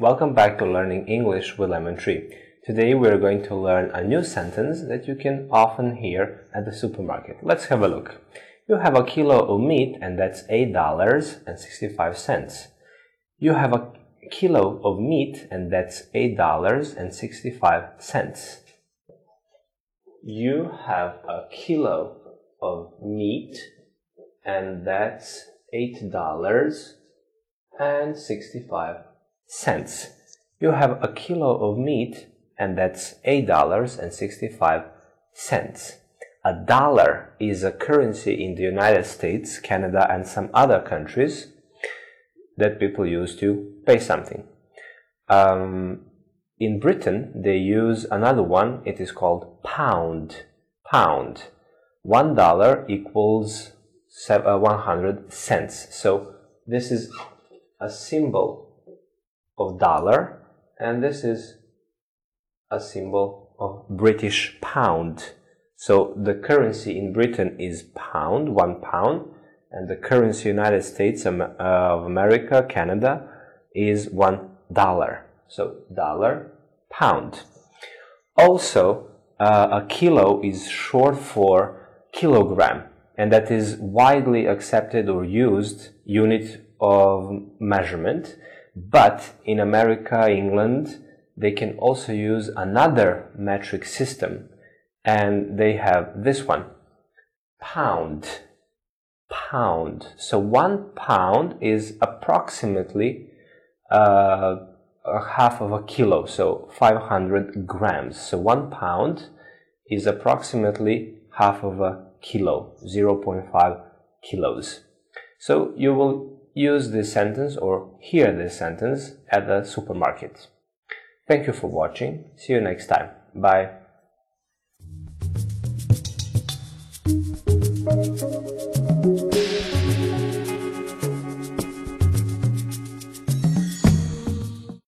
Welcome back to Learning English with Lemon Tree. Today we're going to learn a new sentence that you can often hear at the supermarket. Let's have a look. You have a kilo of meat and that's $8.65. You have a kilo of meat and that's $8.65. You have a kilo of meat and that's $8.65 cents. You have a kilo of meat, and that's $8.65 cents. A dollar is a currency in the United States, Canada, and some other countries that people use to pay something. Um, in Britain, they use another one. It is called pound. Pound. One dollar equals uh, 100 cents. So this is a symbol of dollar and this is a symbol of British pound. So the currency in Britain is pound, one pound, and the currency United States of America, Canada, is one dollar. So dollar, pound. Also, uh, a kilo is short for kilogram, and that is widely accepted or used unit of measurement. But in America, England, they can also use another metric system and they have this one. Pound. Pound. So one pound is approximately uh, a half of a kilo so 500 grams. So one pound is approximately half of a kilo 0.5 kilos. So you will use this sentence or hear this sentence at the supermarket. Thank you for watching. See you next time. Bye.